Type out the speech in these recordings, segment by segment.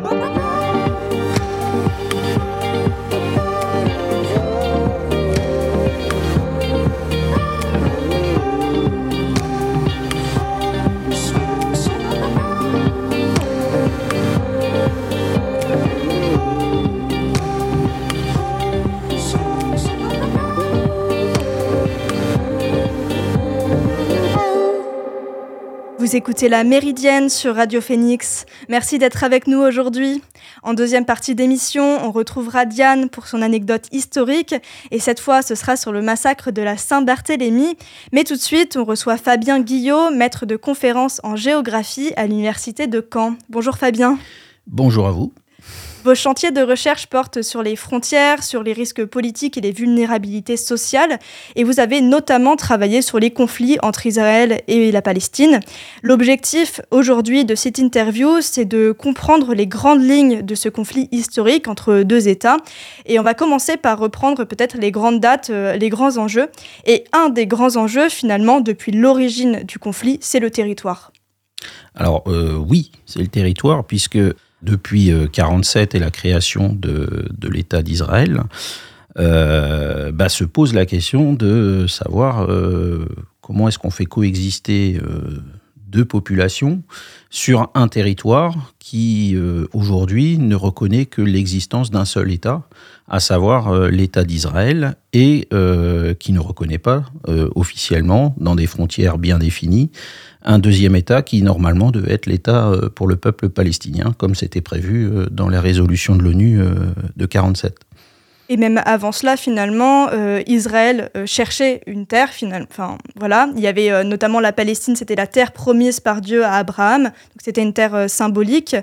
Oh. Vous écoutez la Méridienne sur Radio Phoenix. Merci d'être avec nous aujourd'hui. En deuxième partie d'émission, on retrouvera Diane pour son anecdote historique et cette fois ce sera sur le massacre de la Saint-Barthélemy. Mais tout de suite, on reçoit Fabien Guillot, maître de conférence en géographie à l'université de Caen. Bonjour Fabien. Bonjour à vous. Vos chantiers de recherche portent sur les frontières, sur les risques politiques et les vulnérabilités sociales, et vous avez notamment travaillé sur les conflits entre Israël et la Palestine. L'objectif aujourd'hui de cette interview, c'est de comprendre les grandes lignes de ce conflit historique entre deux États, et on va commencer par reprendre peut-être les grandes dates, euh, les grands enjeux, et un des grands enjeux finalement depuis l'origine du conflit, c'est le territoire. Alors euh, oui, c'est le territoire, puisque depuis 1947 euh, et la création de, l'État d'Israël, euh, bah, se pose la question de savoir euh, comment est-ce qu'on fait coexister deux populations sur un territoire qui aujourd'hui ne reconnaît que l'existence d'un seul État, à savoir l'État d'Israël, et qui ne reconnaît pas officiellement, dans des frontières bien définies, un deuxième État qui normalement devait être l'État euh, pour le peuple palestinien, comme c'était prévu euh, dans la résolution de l'ONU euh, de 1947. Et même avant cela, finalement, Israël cherchait une terre. Enfin, voilà, il y avait notamment la Palestine, c'était la terre promise par Dieu à Abraham. Donc c'était une terre symbolique.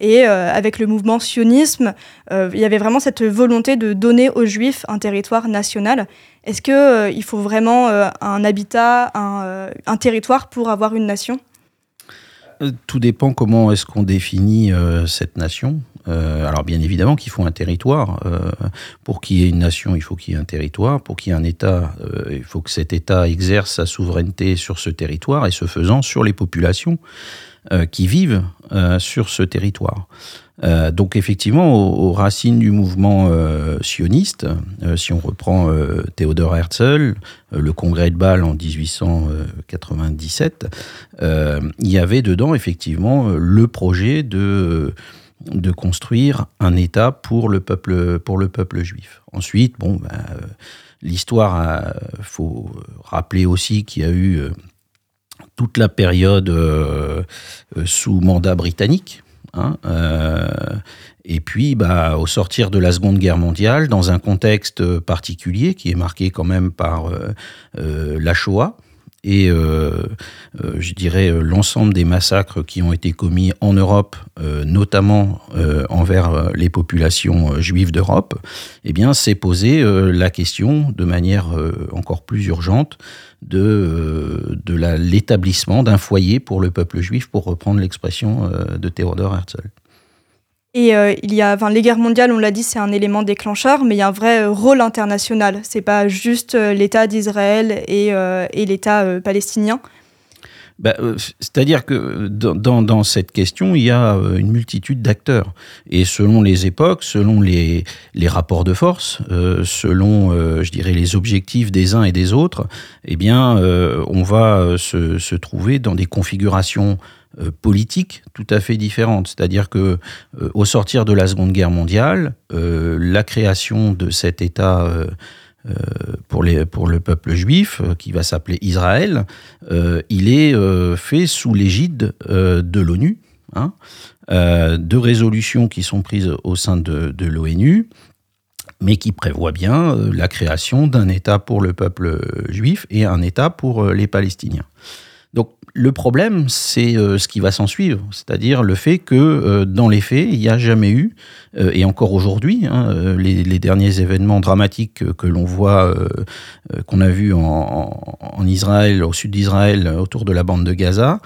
Et avec le mouvement sionisme, il y avait vraiment cette volonté de donner aux Juifs un territoire national. Est-ce qu'il euh, il faut vraiment euh, un habitat, euh, un, territoire pour avoir une nation? Tout dépend comment est-ce qu'on définit cette nation. Alors bien évidemment qu'il faut un territoire. pour qu'il y ait une nation, il faut qu'il y ait un territoire. Pour qu'il y ait un État, il faut que cet État exerce sa souveraineté sur ce territoire et ce faisant sur les populations qui vivent sur ce territoire. Euh, donc effectivement, aux, racines du mouvement euh, sioniste, euh, si on reprend Théodore Herzl, le congrès de Bâle en 1897, il y avait dedans effectivement le projet de de construire un État pour le peuple, juif. Ensuite, ben, l'histoire, il faut rappeler aussi qu'il y a eu toute la période sous mandat britannique, Hein, euh, et puis, bah, au sortir de la Seconde Guerre mondiale, dans un contexte particulier qui est marqué quand même par euh, euh, la Shoah, et je dirais l'ensemble des massacres qui ont été commis en Europe, notamment envers les populations juives d'Europe, eh bien, s'est posé la question de manière encore plus urgente de, de l'établissement d'un foyer pour le peuple juif, pour reprendre l'expression de Theodor Herzl. Et euh, il y a, enfin, les guerres mondiales, on l'a dit, c'est un élément déclencheur, mais il y a un vrai euh, rôle international. C'est pas juste euh, l'État d'Israël et, l'État palestinien. Bah, c'est-à-dire que dans, cette question, il y a une multitude d'acteurs. Et selon les époques, selon les, rapports de force, selon, je dirais, les objectifs des uns et des autres, eh bien, on va se, trouver dans des configurations politique tout à fait différente. C'est-à-dire que euh, au sortir de la Seconde Guerre mondiale, euh, la création de cet État pour le peuple juif, qui va s'appeler Israël, il est fait sous l'égide de l'ONU, hein, de résolutions qui sont prises au sein de, de l'ONU, mais qui prévoient bien la création d'un État pour le peuple juif et un État pour les Palestiniens. Le problème, c'est euh, ce qui va s'en suivre, c'est-à-dire le fait que euh, dans les faits, il n'y a jamais eu, euh, et encore aujourd'hui, hein, les, derniers événements dramatiques que, l'on voit, qu'on a vus en, Israël, au sud d'Israël, autour de la bande de Gaza,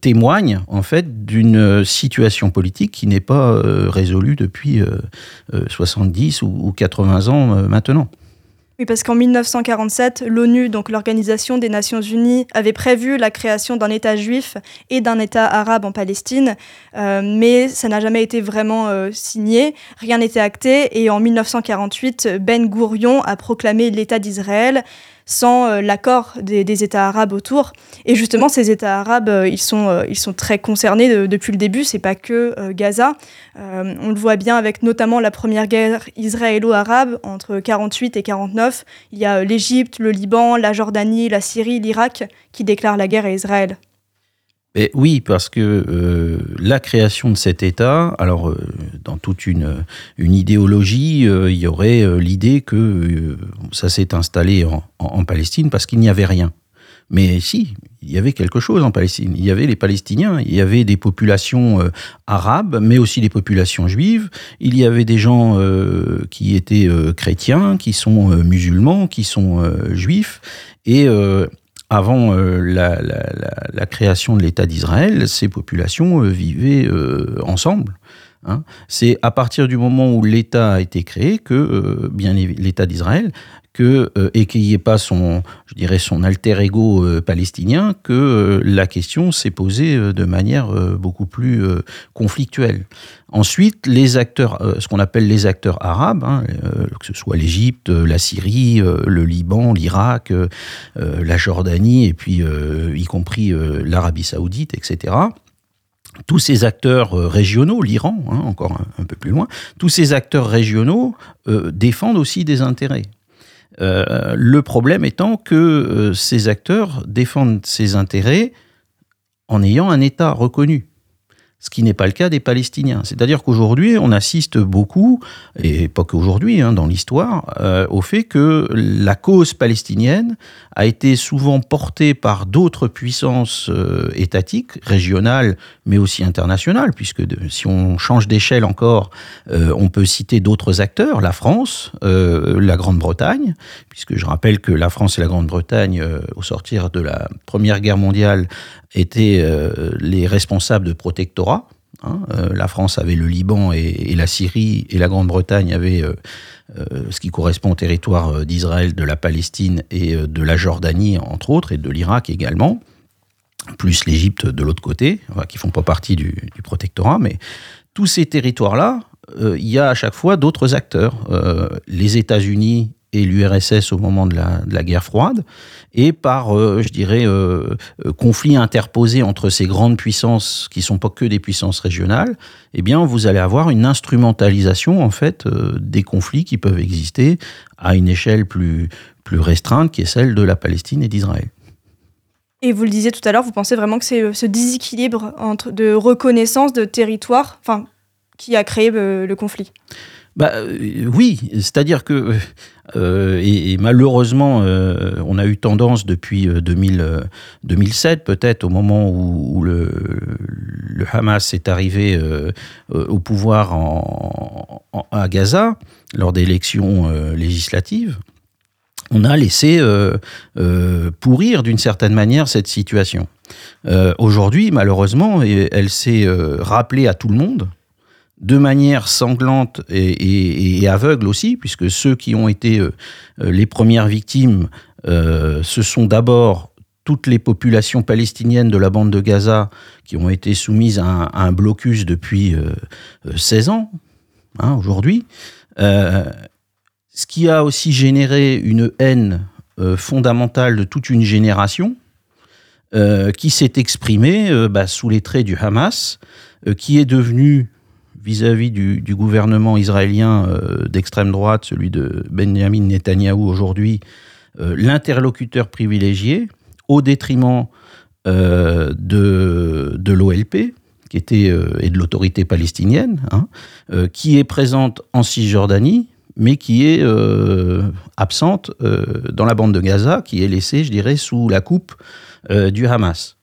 témoignent en fait d'une situation politique qui n'est pas résolue depuis 70 ou, ou 80 ans maintenant. Parce qu'en 1947, l'ONU, donc l'Organisation des Nations Unies, avait prévu la création d'un État juif et d'un État arabe en Palestine, euh, mais ça n'a jamais été vraiment euh, signé, rien n'était acté, et en 1948, Ben Gourion a proclamé l'État d'Israël sans euh, l'accord des, États arabes autour. Et justement, ces États arabes, euh, ils, sont, euh, ils sont très concernés depuis le début, c'est pas que Gaza. on le voit bien avec notamment la première guerre israélo-arabe entre 48 et 49. Il y a l'Égypte, le Liban, la Jordanie, la Syrie, l'Irak qui déclarent la guerre à Israël oui, parce que euh, la création de cet État, alors euh, dans toute une, une idéologie, euh, il y aurait l'idée que ça s'est installé en, Palestine parce qu'il n'y avait rien. Mais si, il y avait quelque chose en Palestine. Il y avait les Palestiniens, il y avait des populations arabes, mais aussi des populations juives. Il y avait des gens qui étaient chrétiens, qui sont musulmans, qui sont juifs. Et avant euh, la, création de l'État d'Israël, ces populations euh, vivaient euh, ensemble. Hein. C'est à partir du moment où l'État a été créé que, bien l'État d'Israël, que et qu'il n'y ait pas son, je dirais, son alter ego palestinien, que la question s'est posée de manière beaucoup plus conflictuelle. Ensuite, les acteurs, euh, ce qu'on appelle les acteurs arabes, hein, euh, que ce soit l'Égypte, euh, la Syrie, le Liban, l'Irak, la Jordanie, et puis y compris l'Arabie saoudite, etc tous ces acteurs régionaux, l'Iran, hein, encore un, peu plus loin, tous ces acteurs régionaux défendent aussi des intérêts. le problème étant que ces acteurs défendent ces intérêts en ayant un État reconnu ce qui n'est pas le cas des Palestiniens. C'est-à-dire qu'aujourd'hui, on assiste beaucoup, et pas qu'aujourd'hui, hein, dans l'histoire, euh, au fait que la cause palestinienne a été souvent portée par d'autres puissances euh, étatiques, régionales, mais aussi internationales, puisque si on change d'échelle encore, euh, on peut citer d'autres acteurs, la France, la Grande-Bretagne, puisque je rappelle que la France et la Grande-Bretagne, au sortir de la Première Guerre mondiale, étaient les responsables de protectorat. Hein. Euh, la France avait le Liban et, la Syrie, et la Grande-Bretagne avait euh, ce qui correspond au territoire d'Israël, de la Palestine et de la Jordanie, entre autres, et de l'Irak également, plus l'Égypte de l'autre côté, qui font pas partie du, protectorat, mais tous ces territoires-là, il y a à chaque fois d'autres acteurs. les États-Unis et l'URSS au moment de la, guerre froide, et par, euh, je dirais, euh, euh, conflit interposé entre ces grandes puissances qui sont pas que des puissances régionales, eh bien, vous allez avoir une instrumentalisation en fait des conflits qui peuvent exister à une échelle plus plus restreinte, qui est celle de la Palestine et d'Israël. Et vous le disiez tout à l'heure, vous pensez vraiment que c'est ce déséquilibre entre de reconnaissance de territoire, qui a créé le conflit? Bah, euh, oui, c'est-à-dire que, euh, et, malheureusement, euh, on a eu tendance depuis 2007, peut-être au moment où, le, Hamas est arrivé au pouvoir à Gaza, lors des élections législatives, on a laissé pourrir d'une certaine manière cette situation. Aujourd'hui, malheureusement, elle s'est rappelée à tout le monde de manière sanglante et, aveugle aussi, puisque ceux qui ont été euh, euh, les premières victimes, euh, ce sont d'abord toutes les populations palestiniennes de la bande de Gaza qui ont été soumises à un, blocus depuis 16 ans, hein, aujourd'hui. ce qui a aussi généré une haine fondamentale de toute une génération, qui s'est exprimée bah, sous les traits du Hamas, qui est devenu vis-à-vis du, gouvernement israélien euh, d'extrême droite, celui de Benjamin Netanyahou aujourd'hui, euh, l'interlocuteur privilégié au détriment euh, de, l'OLP, qui était et de l'autorité palestinienne, hein, qui est présente en Cisjordanie, mais qui est absente dans la bande de Gaza, qui est laissée, je dirais, sous la coupe du Hamas.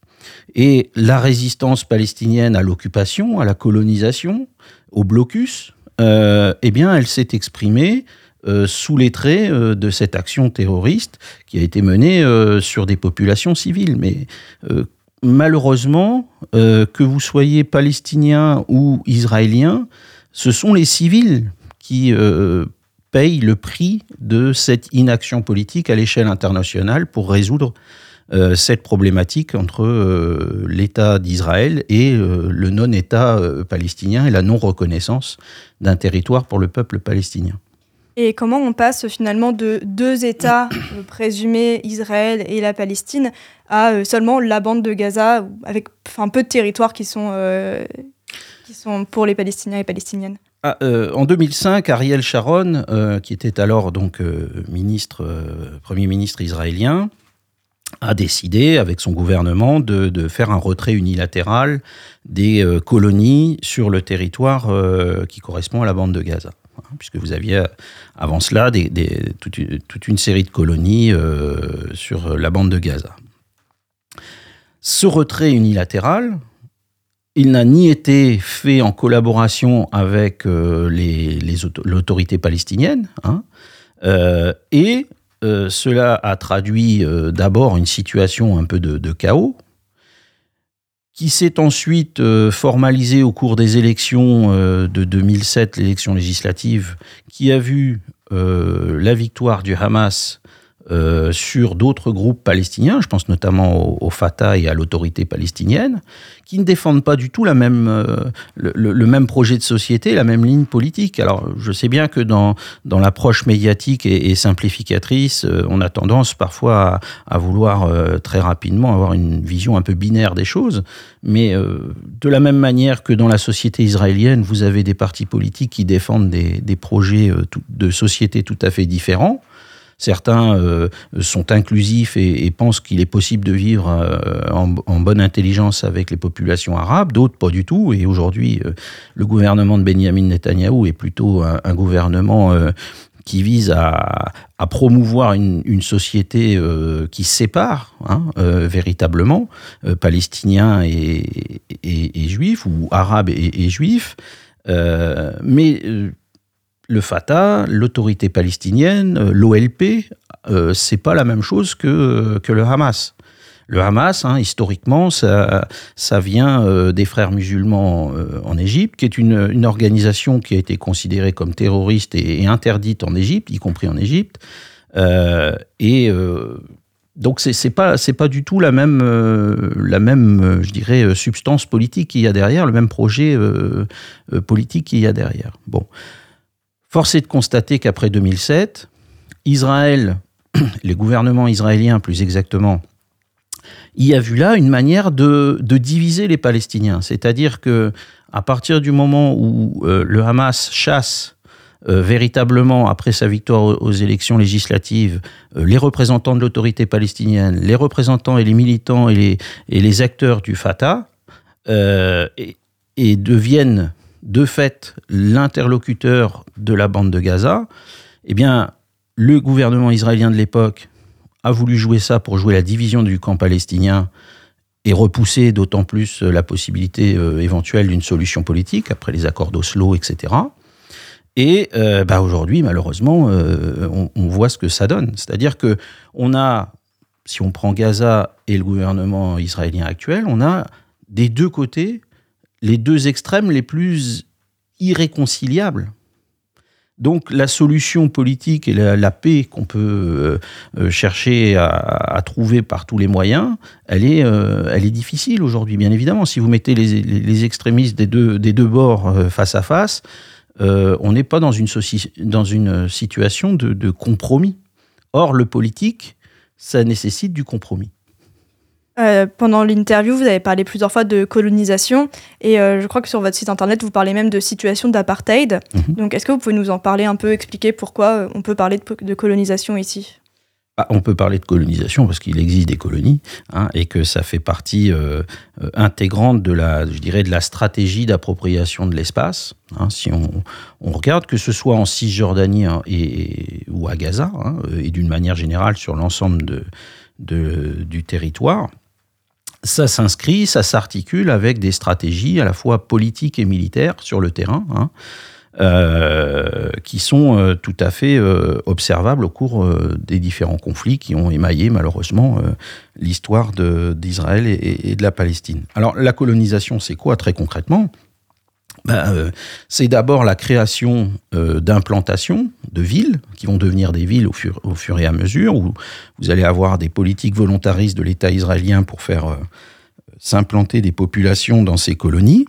Et la résistance palestinienne à l'occupation, à la colonisation, au blocus, euh, eh bien, elle s'est exprimée euh, sous les traits euh, de cette action terroriste qui a été menée sur des populations civiles. Mais malheureusement, que vous soyez palestinien ou israélien, ce sont les civils qui paye le prix de cette inaction politique à l'échelle internationale pour résoudre euh, cette problématique entre euh, l'État d'Israël et euh, le non-État palestinien et la non-reconnaissance d'un territoire pour le peuple palestinien. Et comment on passe finalement de deux États présumés, Israël et la Palestine, à seulement la bande de Gaza, avec enfin, peu de territoires qui sont, qui sont pour les Palestiniens et Palestiniennes? Ah, en 2005, Ariel Sharon, qui était alors donc ministre, premier ministre israélien, a décidé, avec son gouvernement, de, faire un retrait unilatéral des euh, colonies sur le territoire euh, qui correspond à la bande de Gaza. Hein, puisque vous aviez euh, avant cela toute, une série de colonies sur la bande de Gaza. Ce retrait unilatéral, il n'a ni été fait en collaboration avec l'autorité palestinienne, hein, et euh, cela a traduit euh, d'abord une situation un peu de, chaos, qui s'est ensuite euh, formalisée au cours des élections de 2007, l'élection législative, qui a vu la victoire du Hamas euh, sur d'autres groupes palestiniens, je pense notamment au, Fatah et à l'autorité palestinienne, qui ne défendent pas du tout la même, euh, le, même projet de société, la même ligne politique. Alors, je sais bien que dans, dans l'approche médiatique et, simplificatrice, euh, on a tendance parfois à, vouloir très rapidement avoir une vision un peu binaire des choses, mais de la même manière que dans la société israélienne, vous avez des partis politiques qui défendent des, des projets de société tout à fait différents, Certains euh, sont inclusifs et, pensent qu'il est possible de vivre euh, en, bonne intelligence avec les populations arabes, d'autres pas du tout. Et aujourd'hui, euh, le gouvernement de Benjamin Netanyahou est plutôt un, gouvernement qui vise à, promouvoir une, société qui sépare hein, véritablement palestiniens et, juifs ou arabes et, et juifs. mais le Fatah, l'autorité palestinienne, euh, l'OLP, euh, c'est pas la même chose que, que le Hamas. Le Hamas, hein, historiquement, ça, ça vient euh, des frères musulmans en Égypte, qui est une, organisation qui a été considérée comme terroriste et, interdite en Égypte, y compris en Égypte. et donc c'est pas pas du tout la même la même je dirais substance politique qu'il y a derrière, le même projet politique qu'il y a derrière. Bon. Force est de constater qu'après 2007, Israël, les gouvernements israéliens plus exactement, y a vu là une manière de, diviser les Palestiniens. C'est-à-dire que à partir du moment où euh, le Hamas chasse euh, véritablement, après sa victoire aux élections législatives, euh, les représentants de l'autorité palestinienne, les représentants et les militants et les, acteurs du Fatah, et, deviennent de fait l'interlocuteur de la bande de Gaza, eh bien, le gouvernement israélien de l'époque a voulu jouer ça pour jouer la division du camp palestinien et repousser d'autant plus la possibilité euh, éventuelle d'une solution politique après les accords d'Oslo, etc. Et euh, bah, aujourd'hui, malheureusement, euh, on, on, voit ce que ça donne. C'est-à-dire que on a, si on prend Gaza et le gouvernement israélien actuel, on a des deux côtés les deux extrêmes les plus irréconciliables. Donc la solution politique et la, paix qu'on peut euh, euh, chercher à, trouver par tous les moyens, elle est, euh, elle est difficile aujourd'hui, bien évidemment. Si vous mettez les, extrémistes des deux, des deux bords face à face, on n'est pas dans une, dans une situation de compromis. Or, le politique, ça nécessite du compromis. Euh, pendant l'interview, vous avez parlé plusieurs fois de colonisation et euh, je crois que sur votre site internet, vous parlez même de situation d'apartheid. Mhm. Donc, est-ce que vous pouvez nous en parler un peu, expliquer pourquoi euh, on peut parler de, colonisation ici? Ah, on peut parler de colonisation parce qu'il existe des colonies hein, et que ça fait partie intégrante de la, je dirais, de la stratégie d'appropriation de l'espace. Hein. si on, regarde que ce soit en Cisjordanie hein, et, ou à Gaza et d'une manière générale sur l'ensemble de, de, du territoire, ça s'inscrit, ça s'articule avec des stratégies à la fois politiques et militaires sur le terrain, hein, euh, qui sont euh, tout à fait euh, observables au cours des différents conflits qui ont émaillé malheureusement l'histoire d'Israël et, de la Palestine. Alors la colonisation, c'est quoi très concrètement? Ben, c'est d'abord la création d'implantations de villes qui vont devenir des villes au fur, et à mesure, où vous allez avoir des politiques volontaristes de l'État israélien pour faire s'implanter des populations dans ces colonies.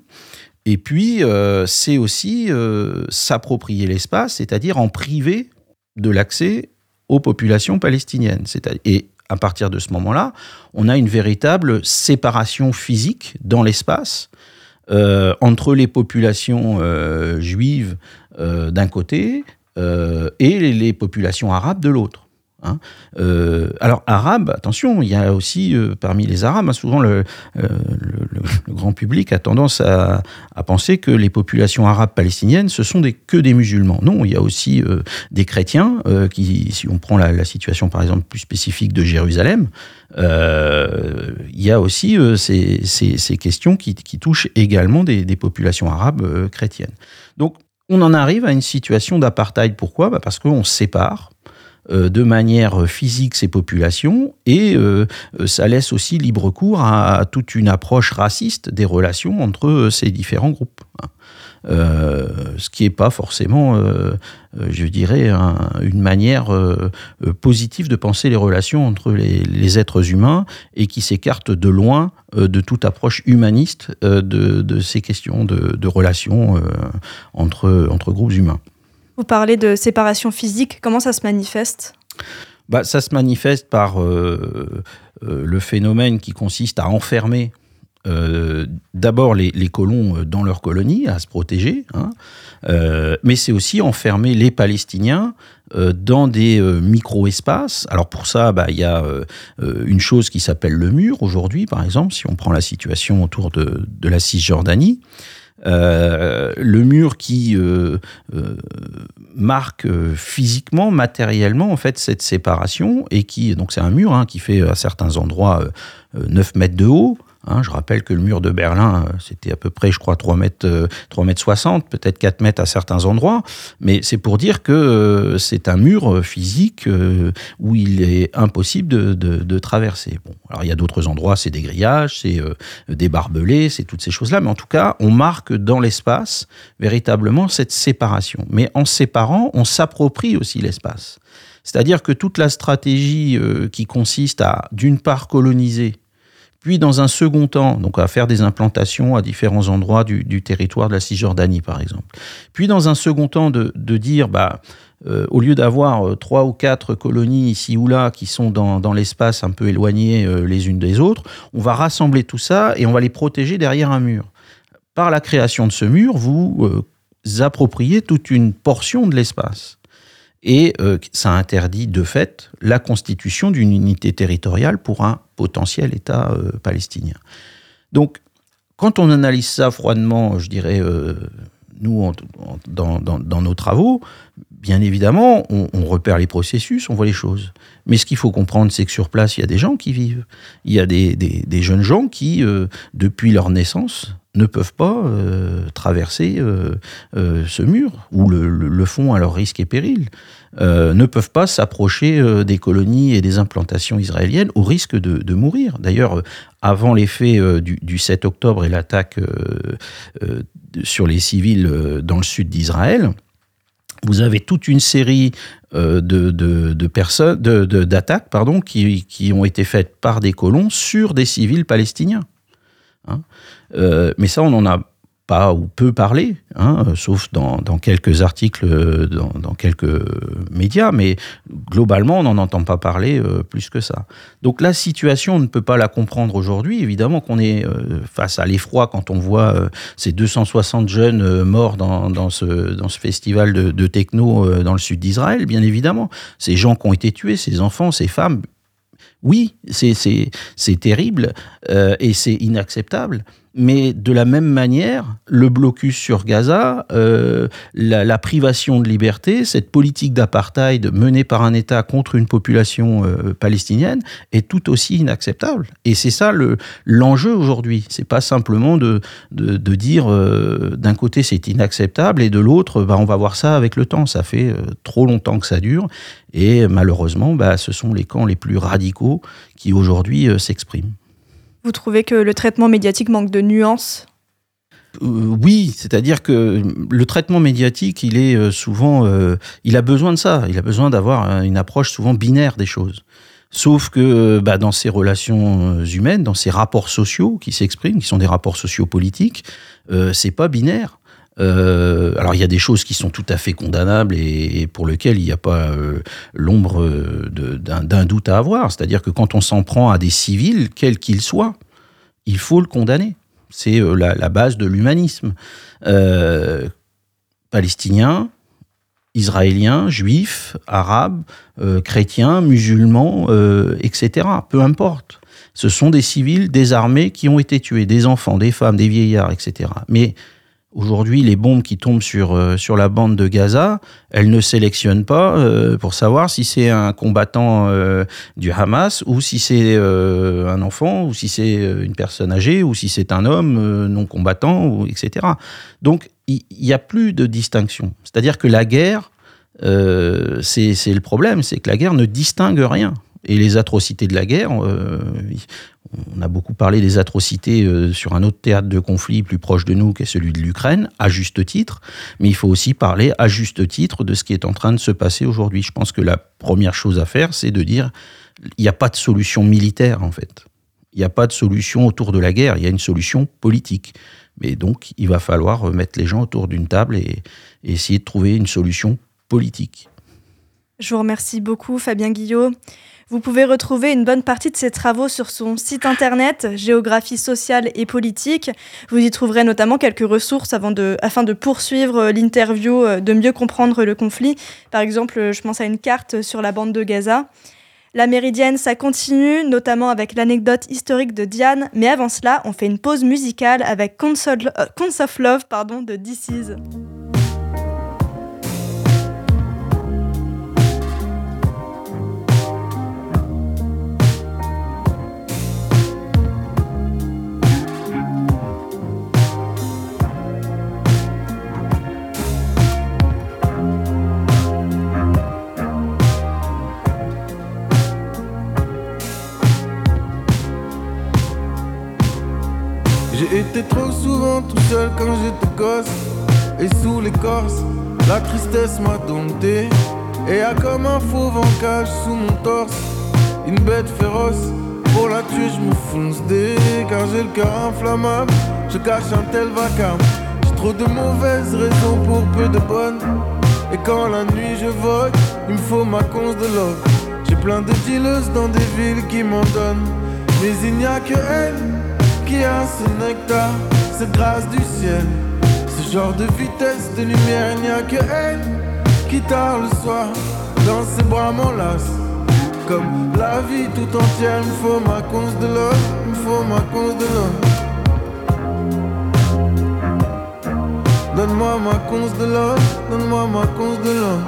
Et puis, euh, c'est aussi euh, s'approprier l'espace, c'est-à-dire en priver de l'accès aux populations palestiniennes. Et à partir de ce moment-là, on a une véritable séparation physique dans l'espace euh, entre les populations juives d'un côté et les populations arabes de l'autre. Hein. Euh, alors arabe, attention, il y a aussi euh, parmi les arabes, hein, souvent le, euh, le, grand public a tendance à, penser que les populations arabes palestiniennes, ce sont des, que des musulmans. Non, il y a aussi des chrétiens qui, si on prend la, situation par exemple plus spécifique de Jérusalem, il y a aussi ces, questions qui, touchent également des, populations arabes chrétiennes. Donc on en arrive à une situation d'apartheid. Pourquoi? Bah Parce qu'on sépare de manière physique ces populations et euh, ça laisse aussi libre cours à, toute une approche raciste des relations entre euh, ces différents groupes. Ce qui n'est pas forcément, je dirais, une manière positive de penser les relations entre les, êtres humains et qui s'écarte de loin de toute approche humaniste de, ces questions de, de relations entre, entre groupes humains. Vous parlez de séparation physique, comment ça se manifeste? Bah, Ça se manifeste par euh, euh, le phénomène qui consiste à enfermer euh, d'abord les, colons dans leur colonie, à se protéger, hein. mais c'est aussi enfermer les Palestiniens dans des micro-espaces. Alors pour ça, bah, il y a une chose qui s'appelle le mur aujourd'hui, par exemple, si on prend la situation autour de, de la Cisjordanie. Euh, le mur qui euh, euh, marque physiquement, matériellement, en fait, cette séparation et qui, donc c'est un mur hein, qui fait à certains endroits 9 mètres de haut, Hein, je rappelle que le mur de Berlin, euh, c'était à peu près, je crois, 3 mètres, 3 euh, mètres 60, peut-être 4 mètres à certains endroits. Mais c'est pour dire que euh, c'est un mur physique où il est impossible de, de, traverser. Bon, alors il y a d'autres endroits, c'est des grillages, c'est des barbelés, c'est toutes ces choses-là. Mais en tout cas, on marque dans l'espace véritablement cette séparation. Mais en séparant, on s'approprie aussi l'espace. C'est-à-dire que toute la stratégie qui consiste à, d'une part, coloniser puis dans un second temps, donc à faire des implantations à différents endroits du, territoire de la Cisjordanie, par exemple. Puis dans un second temps, de, dire, bah, euh, au lieu d'avoir euh, trois ou quatre colonies ici ou là qui sont dans, l'espace un peu éloignées euh, les unes des autres, on va rassembler tout ça et on va les protéger derrière un mur. Par la création de ce mur, vous appropriez toute une portion de l'espace et euh, ça interdit de fait la constitution d'une unité territoriale pour un potentiel État euh, palestinien. Donc, quand on analyse ça froidement, je dirais, euh, nous, dans, nos travaux, bien évidemment, on, repère les processus, on voit les choses. Mais ce qu'il faut comprendre, c'est que sur place, il y a des gens qui vivent. Il y a des, jeunes gens qui, depuis leur naissance, ne peuvent pas traverser ce mur, ou le, font à leur risque et péril. Euh, ne peuvent pas s'approcher euh, des colonies et des implantations israéliennes au risque de, mourir. D'ailleurs, euh, avant les faits du, 7 octobre et l'attaque sur les civils dans le sud d'Israël, vous avez toute une série d'attaques, pardon, qui, ont été faites par des colons sur des civils palestiniens. Hein. mais ça, on en a pas ou peu parlé, hein, sauf dans, quelques articles, dans, quelques médias, mais globalement, on n'en entend pas parler euh, plus que ça. Donc la situation, on ne peut pas la comprendre aujourd'hui. Évidemment qu'on est euh, face à l'effroi quand on voit euh, ces 260 jeunes morts dans, ce, festival de techno dans le sud d'Israël, bien évidemment. Ces gens qui ont été tués, ces enfants, ces femmes, oui, c'est terrible et c'est inacceptable. Mais de la même manière, le blocus sur Gaza, euh, la, privation de liberté, cette politique d'apartheid menée par un État contre une population euh, palestinienne est tout aussi inacceptable. Et c'est ça l'enjeu aujourd'hui. C'est pas simplement de, de, dire euh, d'un côté c'est inacceptable et de l'autre bah, on va voir ça avec le temps. Ça fait trop longtemps que ça dure et malheureusement bah, ce sont les camps les plus radicaux qui aujourd'hui s'expriment. Vous trouvez que le traitement médiatique manque de nuances oui, c'est-à-dire que le traitement médiatique, il est souvent, il a besoin de ça, il a besoin d'avoir une approche souvent binaire des choses. Sauf que bah, dans ces relations humaines, dans ces rapports sociaux qui s'expriment, qui sont des rapports sociopolitiques, euh, c'est pas binaire. Euh, alors il y a des choses qui sont tout à fait condamnables et, pour lesquelles il n'y a pas euh, l'ombre d'un doute à avoir. C'est-à-dire que quand on s'en prend à des civils, quels qu'ils soient, il faut le condamner. C'est la, base de l'humanisme. palestiniens, israéliens, juifs, arabes, chrétiens, musulmans, etc. Peu importe. Ce sont des civils désarmés qui ont été tués, des enfants, des femmes, des vieillards, etc. Mais Aujourd'hui, les bombes qui tombent sur, euh, sur la bande de Gaza, elles ne sélectionnent pas euh, pour savoir si c'est un combattant euh, du Hamas ou si c'est un enfant ou si c'est une personne âgée ou si c'est un homme non combattant, ou, etc. Donc, il n'y a plus de distinction. C'est-à-dire que la guerre, c'est le problème, c'est que la guerre ne distingue rien. Et les atrocités de la guerre, on a beaucoup parlé des atrocités euh, sur un autre théâtre de conflit plus proche de nous, qui est celui de l'Ukraine, à juste titre, mais il faut aussi parler à juste titre de ce qui est en train de se passer aujourd'hui. Je pense que la première chose à faire, c'est de dire, il n'y a pas de solution militaire en fait. Il n'y a pas de solution autour de la guerre, il y a une solution politique. Mais donc, il va falloir mettre les gens autour d'une table et, et essayer de trouver une solution politique. Je vous remercie beaucoup, Fabien Guillot. Vous pouvez retrouver une bonne partie de ses travaux sur son site internet Géographie sociale et politique. Vous y trouverez notamment quelques ressources afin de poursuivre euh, l'interview, euh, de mieux comprendre le conflit. Par exemple, euh, je pense à une carte sur la bande de Gaza. La méridienne, ça continue, notamment avec l'anecdote historique de Diane. Mais avant cela, on fait une pause musicale avec Cons of Love de DC's. J'étais trop souvent tout seul quand j'étais gosse. Et sous l'écorce, la tristesse m'a dompté. Et a comme un fauve en cage sous mon torse. Une bête féroce, pour la tuer, je me fonce dès. Car j'ai le cœur inflammable, je cache un tel vacarme. J'ai trop de mauvaises raisons pour peu de bonnes. Et quand la nuit je vogue, il me faut ma conce de love. J'ai plein de dealers dans des villes qui m'en donnent. Mais il n'y a que elle qui a ce nectar, cette grâce du ciel. Ce genre de vitesse de lumière, il n'y a que elle qui tard le soir. Dans ses bras m'enlace. Comme la vie tout entière, il me faut ma cause de l'homme, il me faut ma cause de l'homme. Donne-moi ma cause de l'homme, donne-moi ma cause de l'homme.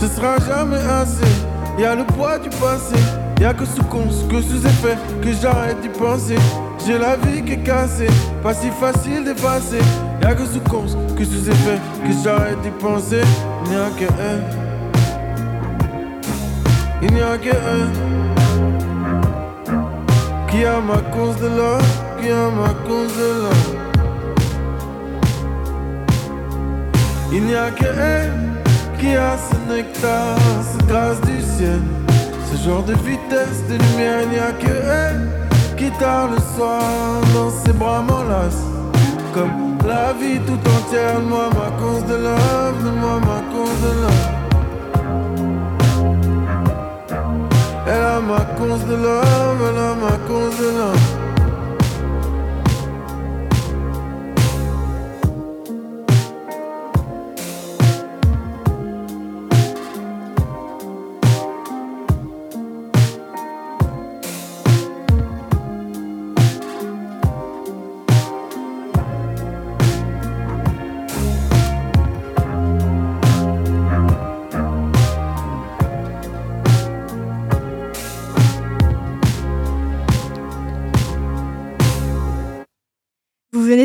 Ce sera jamais assez, y a le poids du passé. Y'a que sous cons, que sous effet, que j'arrête d'y penser. J'ai la vie qui est cassée, pas si facile d'effacer. Y'a que sous que sous effet, que j'arrête d'y penser. Il n'y a que un. Il n'y a que un. Qui a ma cause de l'or, qui a ma cause de l'or. Il n'y a que un qui a ce nectar, cette grâce du ciel. Ce genre de de il n'y a que elle qui tard le soir dans ses bras m'enlace. Comme la vie tout entière, moi ma cause de l'homme, moi ma cause de l'homme. Elle a ma cause de l'homme, elle a ma cause de l'homme.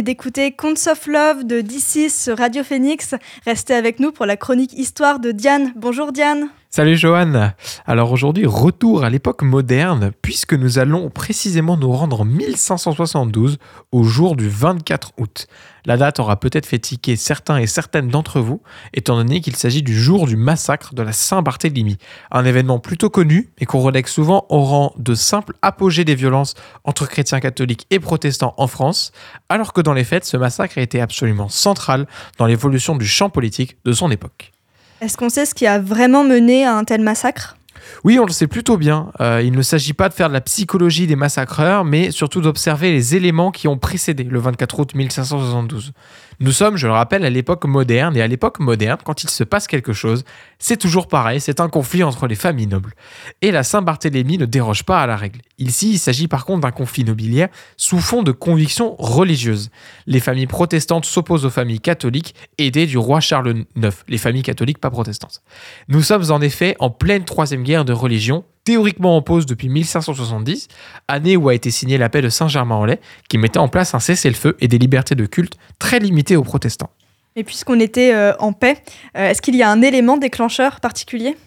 D'écouter Conts of Love de D6 Radio Phoenix. Restez avec nous pour la chronique histoire de Diane. Bonjour Diane. Salut Johan Alors aujourd'hui, retour à l'époque moderne, puisque nous allons précisément nous rendre en 1572, au jour du 24 août. La date aura peut-être fait tiquer certains et certaines d'entre vous, étant donné qu'il s'agit du jour du massacre de la Saint-Barthélemy, un événement plutôt connu et qu'on relègue souvent au rang de simple apogée des violences entre chrétiens catholiques et protestants en France, alors que dans les faits, ce massacre a été absolument central dans l'évolution du champ politique de son époque. Est-ce qu'on sait ce qui a vraiment mené à un tel massacre? Oui, on le sait plutôt bien. Euh, il ne s'agit pas de faire de la psychologie des massacreurs, mais surtout d'observer les éléments qui ont précédé le 24 août 1572. Nous sommes, je le rappelle, à l'époque moderne, et à l'époque moderne, quand il se passe quelque chose, c'est toujours pareil, c'est un conflit entre les familles nobles. Et la Saint-Barthélemy ne déroge pas à la règle. Ici, il s'agit par contre d'un conflit nobiliaire sous fond de convictions religieuses. Les familles protestantes s'opposent aux familles catholiques, aidées du roi Charles IX, les familles catholiques pas protestantes. Nous sommes en effet en pleine troisième guerre de religion, théoriquement en pause depuis 1570, année où a été signée la paix de Saint-Germain-en-Laye, qui mettait en place un cessez-le-feu et des libertés de culte très limitées aux protestants. Et puisqu'on était euh, en paix, euh, est-ce qu'il y a un élément déclencheur particulier?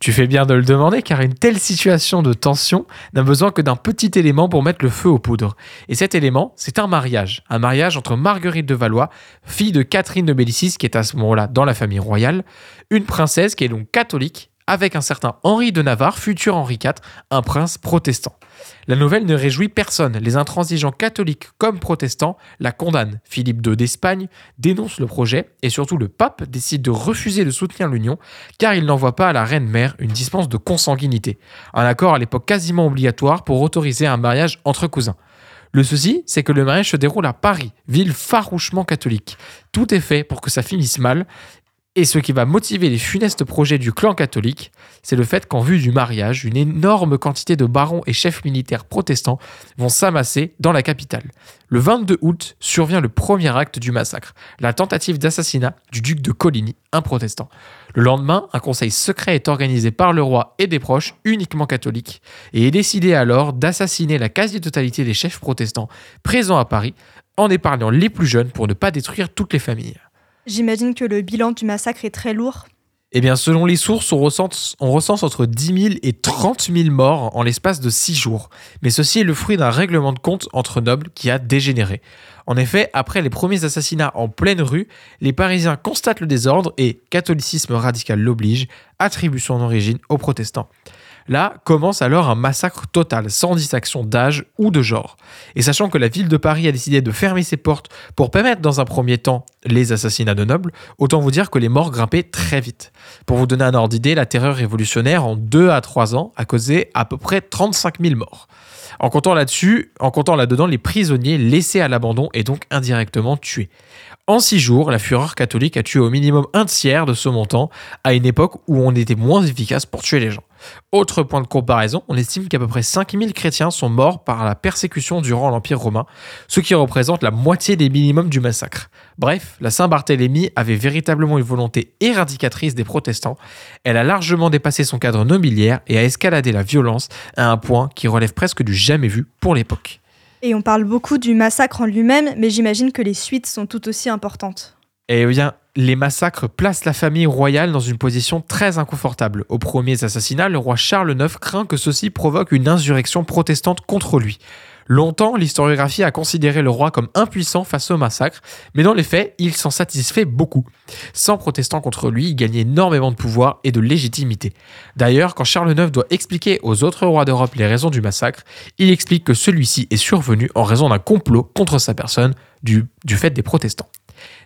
Tu fais bien de le demander car une telle situation de tension n'a besoin que d'un petit élément pour mettre le feu aux poudres. Et cet élément, c'est un mariage. Un mariage entre Marguerite de Valois, fille de Catherine de Médicis, qui est à ce moment-là dans la famille royale, une princesse qui est donc catholique avec un certain Henri de Navarre, futur Henri IV, un prince protestant. La nouvelle ne réjouit personne. Les intransigeants catholiques comme protestants la condamnent. Philippe II d'Espagne dénonce le projet et surtout le pape décide de refuser de soutenir l'union car il n'envoie pas à la reine mère une dispense de consanguinité. Un accord à l'époque quasiment obligatoire pour autoriser un mariage entre cousins. Le souci, c'est que le mariage se déroule à Paris, ville farouchement catholique. Tout est fait pour que ça finisse mal, et ce qui va motiver les funestes projets du clan catholique, c'est le fait qu'en vue du mariage, une énorme quantité de barons et chefs militaires protestants vont s'amasser dans la capitale. Le 22 août survient le premier acte du massacre, la tentative d'assassinat du duc de Coligny, un protestant. Le lendemain, un conseil secret est organisé par le roi et des proches, uniquement catholiques, et est décidé alors d'assassiner la quasi-totalité des chefs protestants présents à Paris, en épargnant les plus jeunes pour ne pas détruire toutes les familles. J'imagine que le bilan du massacre est très lourd. Eh bien, selon les sources, on recense, entre 10 000 et 30 000 morts en l'espace de 6 jours. Mais ceci est le fruit d'un règlement de compte entre nobles qui a dégénéré. En effet, après les premiers assassinats en pleine rue, les Parisiens constatent le désordre et, catholicisme radical l'oblige, attribuent son origine aux protestants. Là commence alors un massacre total, sans distinction d'âge ou de genre. Et sachant que la ville de Paris a décidé de fermer ses portes pour permettre dans un premier temps les assassinats de nobles, autant vous dire que les morts grimpaient très vite. Pour vous donner un ordre d'idée, la terreur révolutionnaire en 2 à 3 ans a causé à peu près 35 000 morts. En comptant là-dessus, en comptant là-dedans les prisonniers laissés à l'abandon et donc indirectement tués. En six jours, la fureur catholique a tué au minimum un tiers de ce montant à une époque où on était moins efficace pour tuer les gens. Autre point de comparaison, on estime qu'à peu près 5000 chrétiens sont morts par la persécution durant l'Empire romain, ce qui représente la moitié des minimums du massacre. Bref, la Saint-Barthélemy avait véritablement une volonté éradicatrice des protestants, elle a largement dépassé son cadre nobiliaire et a escaladé la violence à un point qui relève presque du jamais vu pour l'époque. Et on parle beaucoup du massacre en lui-même, mais j'imagine que les suites sont tout aussi importantes. Eh bien, les massacres placent la famille royale dans une position très inconfortable. Au premier assassinat, le roi Charles IX craint que ceci provoque une insurrection protestante contre lui. Longtemps, l'historiographie a considéré le roi comme impuissant face au massacre, mais dans les faits, il s'en satisfait beaucoup. Sans protestants contre lui, il gagnait énormément de pouvoir et de légitimité. D'ailleurs, quand Charles IX doit expliquer aux autres rois d'Europe les raisons du massacre, il explique que celui-ci est survenu en raison d'un complot contre sa personne du fait des protestants.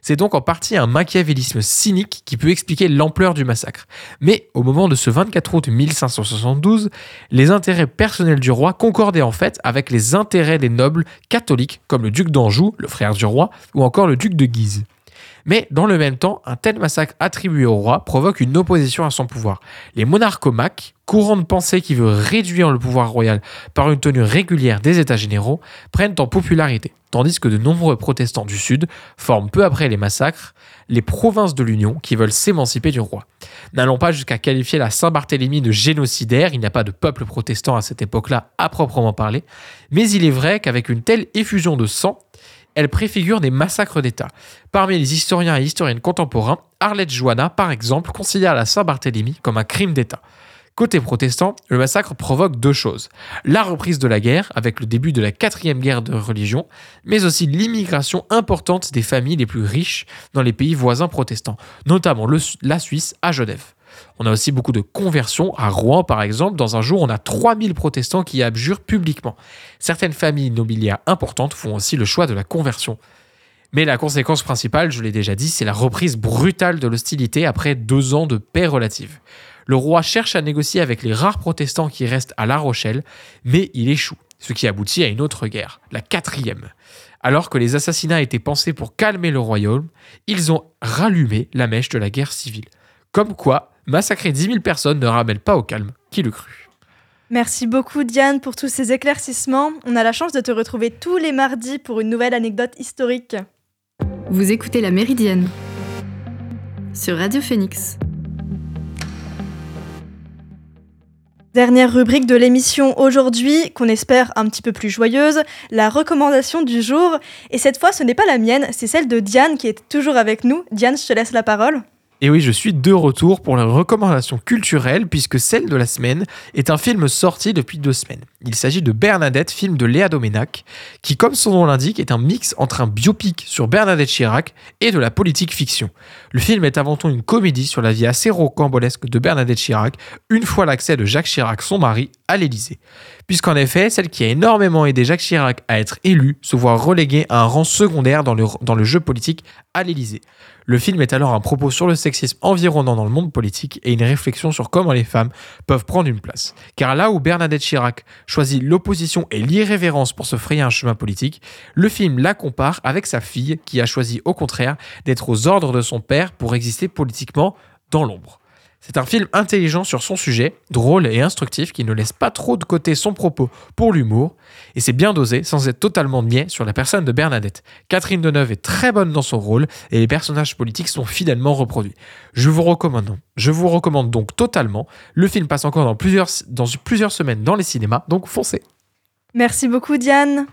C'est donc en partie un machiavélisme cynique qui peut expliquer l'ampleur du massacre. Mais au moment de ce 24 août 1572, les intérêts personnels du roi concordaient en fait avec les intérêts des nobles catholiques comme le duc d'Anjou, le frère du roi, ou encore le duc de Guise. Mais dans le même temps, un tel massacre attribué au roi provoque une opposition à son pouvoir. Les monarchomaques, courant de pensée qui veut réduire le pouvoir royal par une tenue régulière des États généraux, prennent en popularité, tandis que de nombreux protestants du Sud forment peu après les massacres les provinces de l'Union qui veulent s'émanciper du roi. N'allons pas jusqu'à qualifier la Saint-Barthélemy de génocidaire, il n'y a pas de peuple protestant à cette époque-là à proprement parler, mais il est vrai qu'avec une telle effusion de sang, elle préfigure des massacres d'État. Parmi les historiens et historiennes contemporains, Arlette Joanna, par exemple, considère la Saint-Barthélemy comme un crime d'État. Côté protestant, le massacre provoque deux choses. La reprise de la guerre, avec le début de la quatrième guerre de religion, mais aussi l'immigration importante des familles les plus riches dans les pays voisins protestants, notamment la Suisse à Genève. On a aussi beaucoup de conversions. À Rouen, par exemple, dans un jour, on a 3000 protestants qui abjurent publiquement. Certaines familles nobiliaires importantes font aussi le choix de la conversion. Mais la conséquence principale, je l'ai déjà dit, c'est la reprise brutale de l'hostilité après deux ans de paix relative. Le roi cherche à négocier avec les rares protestants qui restent à La Rochelle, mais il échoue, ce qui aboutit à une autre guerre, la quatrième. Alors que les assassinats étaient pensés pour calmer le royaume, ils ont rallumé la mèche de la guerre civile. Comme quoi, massacrer 10 000 personnes ne ramène pas au calme, qui le crut. Merci beaucoup Diane pour tous ces éclaircissements. On a la chance de te retrouver tous les mardis pour une nouvelle anecdote historique. Vous écoutez La Méridienne sur Radio Phoenix. Dernière rubrique de l'émission aujourd'hui, qu'on espère un petit peu plus joyeuse, la recommandation du jour. Et cette fois, ce n'est pas la mienne, c'est celle de Diane qui est toujours avec nous. Diane, je te laisse la parole. Et oui, je suis de retour pour la recommandation culturelle, puisque celle de la semaine est un film sorti depuis deux semaines. Il s'agit de Bernadette, film de Léa Doménac, qui, comme son nom l'indique, est un mix entre un biopic sur Bernadette Chirac et de la politique fiction. Le film est avant tout une comédie sur la vie assez rocambolesque de Bernadette Chirac, une fois l'accès de Jacques Chirac, son mari, à l'Élysée. Puisqu'en effet, celle qui a énormément aidé Jacques Chirac à être élu se voit reléguée à un rang secondaire dans le, dans le jeu politique à l'Élysée. Le film est alors un propos sur le sexisme environnant dans le monde politique et une réflexion sur comment les femmes peuvent prendre une place. Car là où Bernadette Chirac choisit l'opposition et l'irrévérence pour se frayer un chemin politique, le film la compare avec sa fille qui a choisi au contraire d'être aux ordres de son père pour exister politiquement dans l'ombre. C'est un film intelligent sur son sujet, drôle et instructif qui ne laisse pas trop de côté son propos pour l'humour, et c'est bien dosé sans être totalement niais sur la personne de Bernadette. Catherine Deneuve est très bonne dans son rôle et les personnages politiques sont fidèlement reproduits. Je vous recommande, donc totalement. Le film passe encore dans plusieurs semaines dans les cinémas, donc foncez. Merci beaucoup Diane.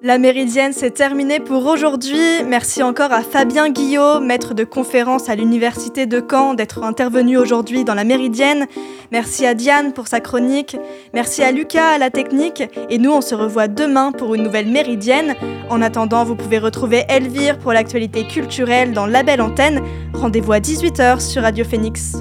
La Méridienne, c'est terminé pour aujourd'hui. Merci encore à Fabien Guillot, maître de conférence à l'Université de Caen, d'être intervenu aujourd'hui dans La Méridienne. Merci à Diane pour sa chronique. Merci à Lucas à la technique. Et nous, on se revoit demain pour une nouvelle Méridienne. En attendant, vous pouvez retrouver Elvire pour l'actualité culturelle dans La Belle Antenne. Rendez-vous à 18h sur Radio Phoenix.